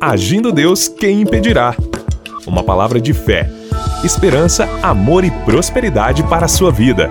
Agindo Deus, quem impedirá? Uma palavra de fé, esperança, amor e prosperidade para a sua vida.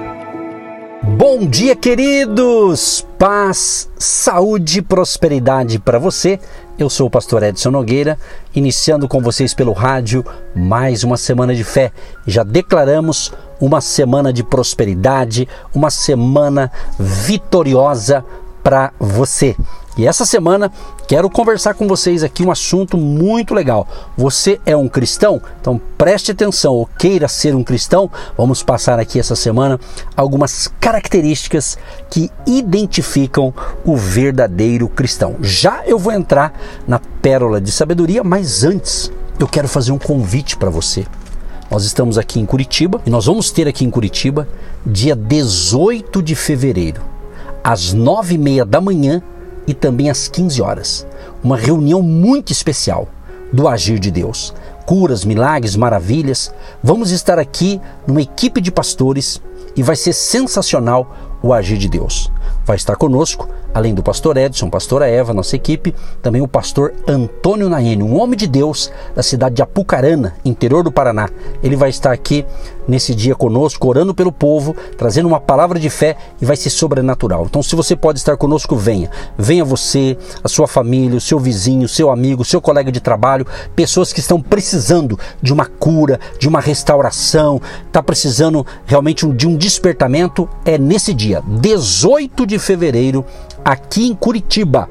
Bom dia, queridos! Paz, saúde e prosperidade para você. Eu sou o pastor Edson Nogueira, iniciando com vocês pelo rádio mais uma semana de fé. Já declaramos uma semana de prosperidade, uma semana vitoriosa para você. E essa semana quero conversar com vocês aqui um assunto muito legal. Você é um cristão? Então preste atenção ou queira ser um cristão. Vamos passar aqui essa semana algumas características que identificam o verdadeiro cristão. Já eu vou entrar na pérola de sabedoria, mas antes eu quero fazer um convite para você. Nós estamos aqui em Curitiba e nós vamos ter aqui em Curitiba dia 18 de fevereiro às nove e meia da manhã e também às 15 horas. Uma reunião muito especial do Agir de Deus. Curas, milagres, maravilhas. Vamos estar aqui numa equipe de pastores e vai ser sensacional o Agir de Deus. Vai estar conosco além do pastor Edson, pastora Eva, nossa equipe, também o pastor Antônio Naene, um homem de Deus da cidade de Apucarana, interior do Paraná. Ele vai estar aqui nesse dia conosco, orando pelo povo, trazendo uma palavra de fé e vai ser sobrenatural. Então, se você pode estar conosco, venha. Venha você, a sua família, o seu vizinho, o seu amigo, o seu colega de trabalho, pessoas que estão precisando de uma cura, de uma restauração, está precisando realmente de um despertamento. É nesse dia, 18 de fevereiro, aqui em Curitiba.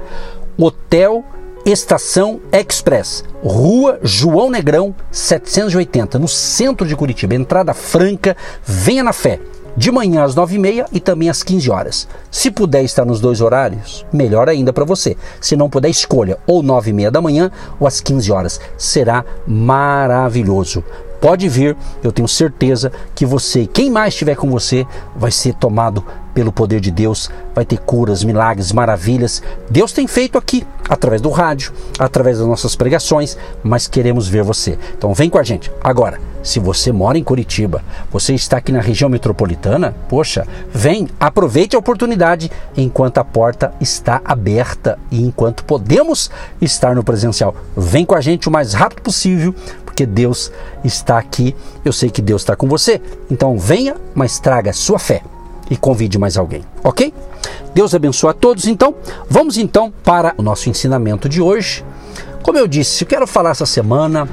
Hotel Estação Express, Rua João Negrão, 780, no centro de Curitiba. Entrada franca, venha na fé. De manhã às 9h30 e também às 15 horas. Se puder estar nos dois horários, melhor ainda para você. Se não puder, escolha ou 9h30 da manhã ou às 15 horas. Será maravilhoso. Pode vir, eu tenho certeza que você e quem mais estiver com você vai ser tomado pelo poder de Deus, vai ter curas, milagres, maravilhas. Deus tem feito aqui, através do rádio, através das nossas pregações, mas queremos ver você. Então vem com a gente. Agora, se você mora em Curitiba, você está aqui na região metropolitana, poxa, vem, aproveite a oportunidade enquanto a porta está aberta e enquanto podemos estar no presencial. Vem com a gente o mais rápido possível, porque Deus está aqui. Eu sei que Deus está com você. Então venha, mas traga sua fé e convide mais alguém, ok? Deus abençoe a todos. Então, vamos então para o nosso ensinamento de hoje. Como eu disse, eu quero falar essa semana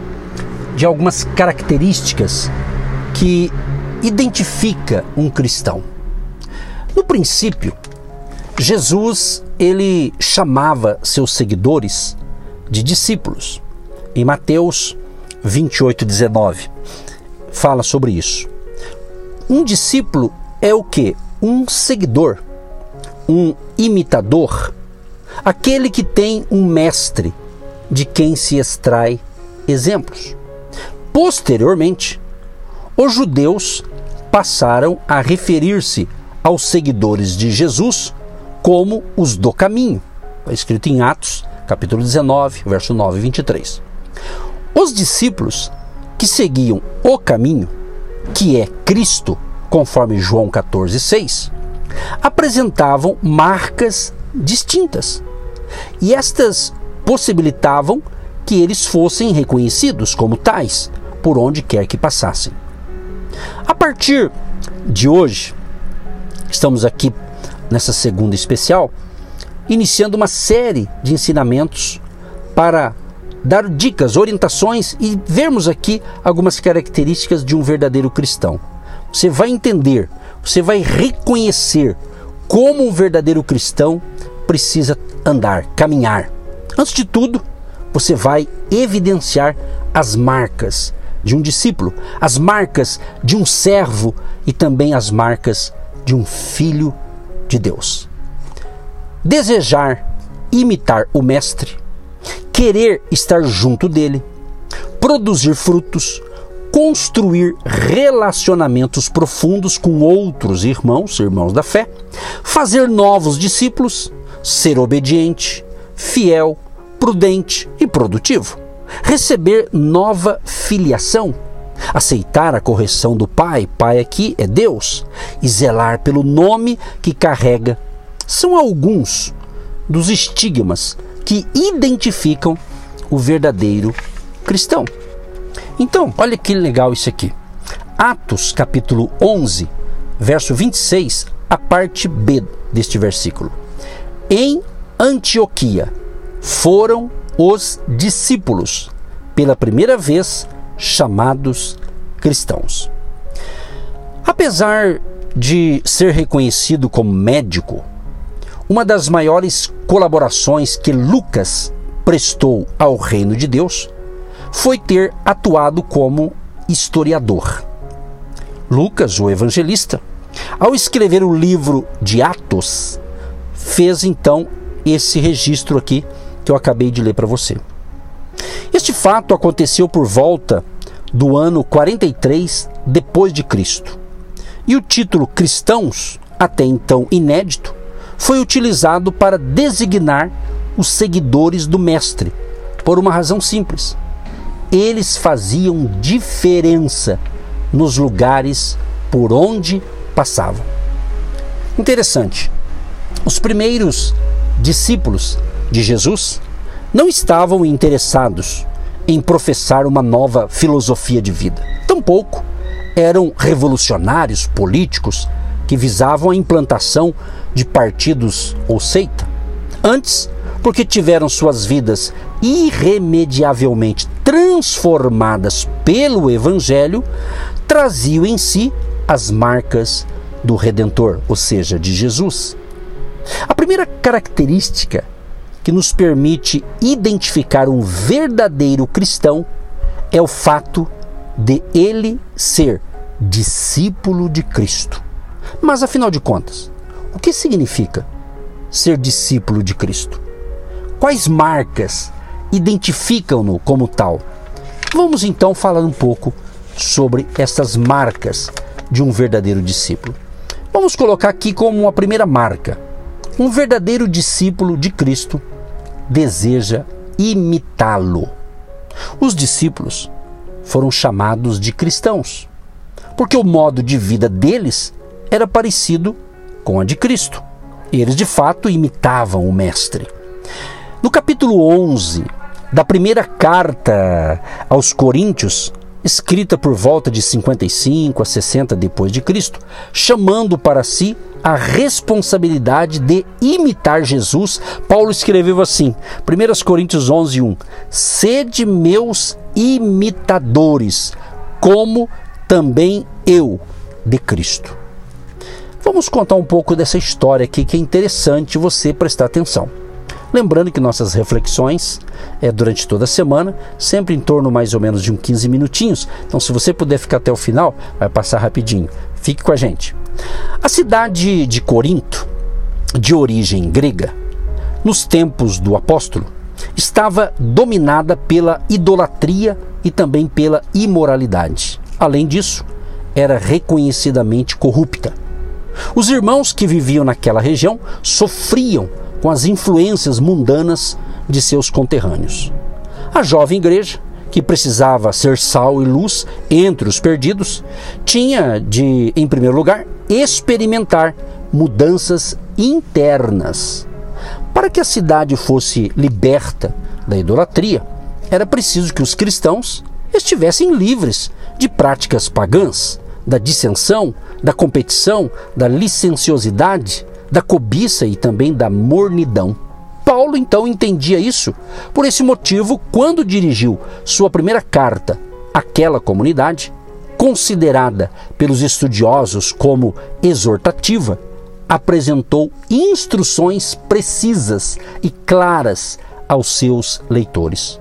de algumas características que identifica um cristão. No princípio, Jesus ele chamava seus seguidores de discípulos. Em Mateus 28, 19, fala sobre isso. Um discípulo é o que? Um seguidor, um imitador, aquele que tem um mestre de quem se extrai exemplos. Posteriormente, os judeus passaram a referir-se aos seguidores de Jesus como os do caminho. Escrito em Atos, capítulo 19, verso 9 e 23. Os discípulos que seguiam o caminho, que é Cristo, conforme João 14,6, apresentavam marcas distintas. E estas possibilitavam que eles fossem reconhecidos como tais por onde quer que passassem. A partir de hoje, estamos aqui nessa segunda especial, iniciando uma série de ensinamentos para dar dicas, orientações e vermos aqui algumas características de um verdadeiro cristão. Você vai entender, você vai reconhecer como um verdadeiro cristão precisa andar, caminhar. Antes de tudo, você vai evidenciar as marcas de um discípulo, as marcas de um servo e também as marcas de um filho de Deus. Desejar imitar o Mestre, querer estar junto dele, produzir frutos, construir relacionamentos profundos com outros irmãos, irmãos da fé, fazer novos discípulos, ser obediente, fiel, prudente e produtivo, receber nova filiação, aceitar a correção do Pai, Pai aqui é Deus, e zelar pelo nome que carrega, são alguns dos estigmas que identificam o verdadeiro cristão. Então, olha que legal isso aqui. Atos capítulo 11, verso 26, a parte B deste versículo. Em Antioquia foram os discípulos, pela primeira vez chamados cristãos. Apesar de ser reconhecido como médico, uma das maiores colaborações que Lucas prestou ao reino de Deus foi ter atuado como historiador. Lucas, o evangelista, ao escrever o livro de Atos, fez então esse registro aqui que eu acabei de ler para você. Este fato aconteceu por volta do ano 43 depois de Cristo. E o título cristãos, até então inédito, foi utilizado para designar os seguidores do mestre, por uma razão simples. Eles faziam diferença nos lugares por onde passavam. Interessante. Os primeiros discípulos de Jesus não estavam interessados em professar uma nova filosofia de vida. Tampouco eram revolucionários políticos que visavam a implantação de partidos ou seita. Antes, porque tiveram suas vidas irremediavelmente transformadas pelo Evangelho, traziam em si as marcas do Redentor, ou seja, de Jesus. A primeira característica que nos permite identificar um verdadeiro cristão é o fato de ele ser discípulo de Cristo. Mas afinal de contas, o que significa ser discípulo de Cristo? Quais marcas identificam-no como tal? Vamos então falar um pouco sobre essas marcas de um verdadeiro discípulo. Vamos colocar aqui como uma primeira marca: um verdadeiro discípulo de Cristo deseja imitá-lo. Os discípulos foram chamados de cristãos, porque o modo de vida deles era parecido com a de Cristo. Eles de fato imitavam o Mestre. No capítulo 11 da primeira carta aos Coríntios, escrita por volta de 55 a 60 depois de Cristo, chamando para si a responsabilidade de imitar Jesus, Paulo escreveu assim, 1 Coríntios 11, 1: Sede meus imitadores, como também eu de Cristo. Vamos contar um pouco dessa história aqui que é interessante você prestar atenção. Lembrando que nossas reflexões é durante toda a semana, sempre em torno mais ou menos de uns 15 minutinhos. Então, se você puder ficar até o final, vai passar rapidinho. Fique com a gente. A cidade de Corinto, de origem grega, nos tempos do apóstolo, estava dominada pela idolatria e também pela imoralidade. Além disso, era reconhecidamente corrupta. Os irmãos que viviam naquela região sofriam com as influências mundanas de seus conterrâneos. A jovem igreja, que precisava ser sal e luz entre os perdidos, tinha de, em primeiro lugar, experimentar mudanças internas. Para que a cidade fosse liberta da idolatria, era preciso que os cristãos estivessem livres de práticas pagãs, da dissensão, da competição, da licenciosidade, da cobiça e também da mornidão. Paulo então entendia isso. Por esse motivo, quando dirigiu sua primeira carta àquela comunidade, considerada pelos estudiosos como exortativa, apresentou instruções precisas e claras aos seus leitores.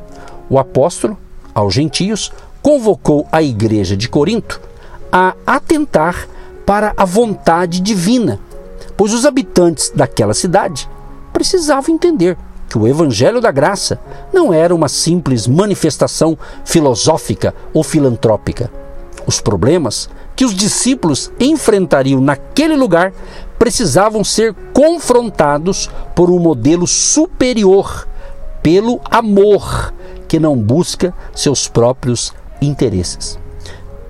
O apóstolo, aos gentios, convocou a igreja de Corinto a atentar para a vontade divina pois os habitantes daquela cidade precisavam entender que o Evangelho da Graça não era uma simples manifestação filosófica ou filantrópica. Os problemas que os discípulos enfrentariam naquele lugar precisavam ser confrontados por um modelo superior, pelo amor, que não busca seus próprios interesses.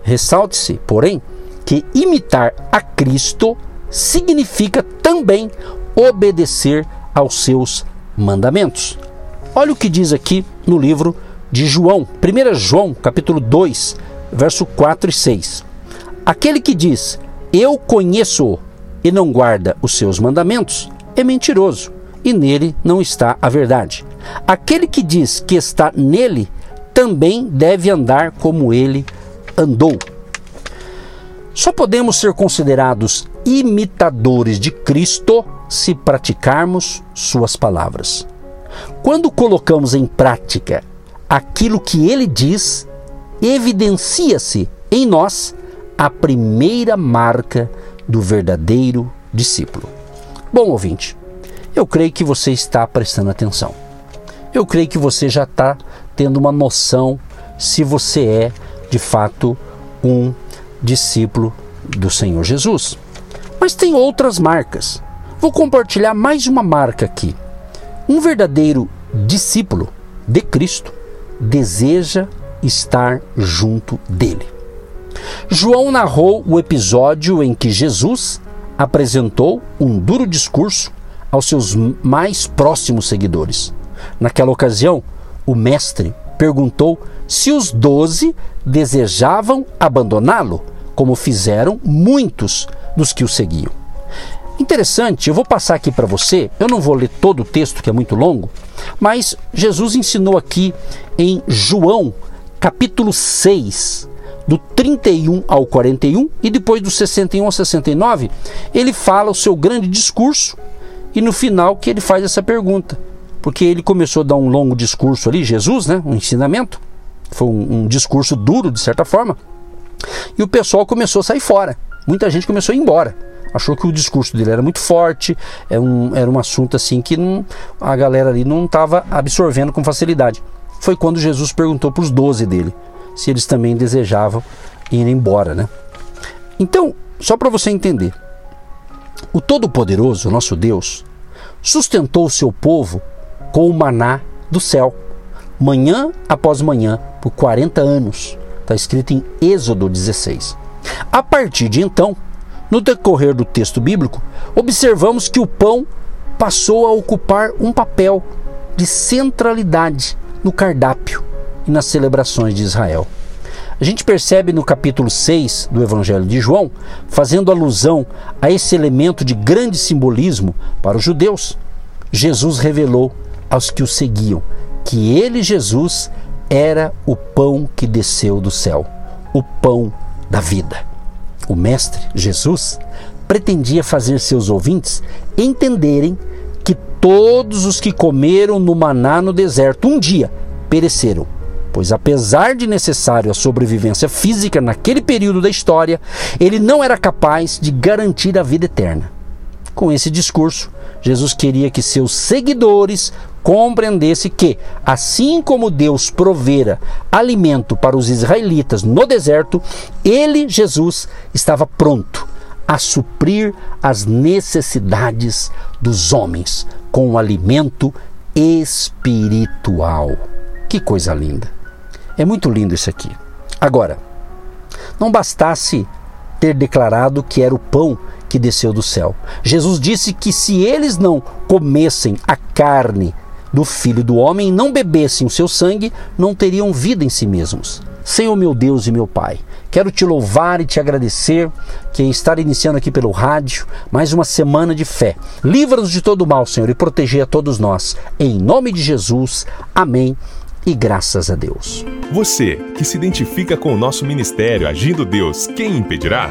Ressalte-se, porém, que imitar a Cristo significa também obedecer aos seus mandamentos. Olha o que diz aqui no livro de João, 1 João, capítulo 2, verso 4 e 6. Aquele que diz: Eu conheço e não guarda os seus mandamentos, é mentiroso, e nele não está a verdade. Aquele que diz que está nele, também deve andar como ele andou. Só podemos ser considerados imitadores de Cristo se praticarmos suas palavras. Quando colocamos em prática aquilo que ele diz, evidencia-se em nós a primeira marca do verdadeiro discípulo. Bom ouvinte, eu creio que você está prestando atenção. Eu creio que você já está tendo uma noção se você é de fato um discípulo do Senhor Jesus. Mas tem outras marcas. Vou compartilhar mais uma marca aqui. Um verdadeiro discípulo de Cristo deseja estar junto dele. João narrou o episódio em que Jesus apresentou um duro discurso aos seus mais próximos seguidores. Naquela ocasião, o mestre perguntou se os doze desejavam abandoná-lo, como fizeram muitos dos que o seguiam. Interessante, eu vou passar aqui para você, eu não vou ler todo o texto que é muito longo, mas Jesus ensinou aqui em João, capítulo 6, do 31 ao 41 e depois do 61 ao 69, ele fala o seu grande discurso e no final que ele faz essa pergunta. Porque ele começou a dar um longo discurso ali, Jesus, né, um ensinamento, foi um, um discurso duro de certa forma, e o pessoal começou a sair fora. Muita gente começou a ir embora achou que o discurso dele era muito forte, era é um, era um assunto assim que não, a galera ali não estava absorvendo com facilidade. Foi quando Jesus perguntou para os doze dele se eles também desejavam ir embora, né? Então, só para você entender, o Todo-Poderoso, nosso Deus, sustentou o seu povo com o maná do céu, manhã após manhã, por 40 anos. Está escrito em Êxodo 16. A partir de então, no decorrer do texto bíblico, observamos que o pão passou a ocupar um papel de centralidade no cardápio e nas celebrações de Israel. A gente percebe no capítulo 6 do Evangelho de João, fazendo alusão a esse elemento de grande simbolismo para os judeus, Jesus revelou aos que o seguiam que ele, Jesus, era o pão que desceu do céu, o pão da vida. O Mestre, Jesus, pretendia fazer seus ouvintes entenderem que todos os que comeram no maná no deserto um dia pereceram pois apesar de necessário a sobrevivência física naquele período da história, ele não era capaz de garantir a vida eterna. Com esse discurso, Jesus queria que seus seguidores compreendessem que, assim como Deus provera alimento para os israelitas no deserto, ele, Jesus, estava pronto a suprir as necessidades dos homens com o alimento espiritual. Que coisa linda! É muito lindo isso aqui. Agora, não bastasse ter declarado que era o pão que desceu do céu. Jesus disse que se eles não comessem a carne do Filho do Homem não bebessem o seu sangue, não teriam vida em si mesmos. Senhor meu Deus e meu Pai, quero te louvar e te agradecer que estar iniciando aqui pelo rádio mais uma semana de fé. Livra-nos de todo mal, Senhor, e proteger a todos nós. Em nome de Jesus. Amém e graças a Deus. Você que se identifica com o nosso ministério Agindo Deus, quem impedirá?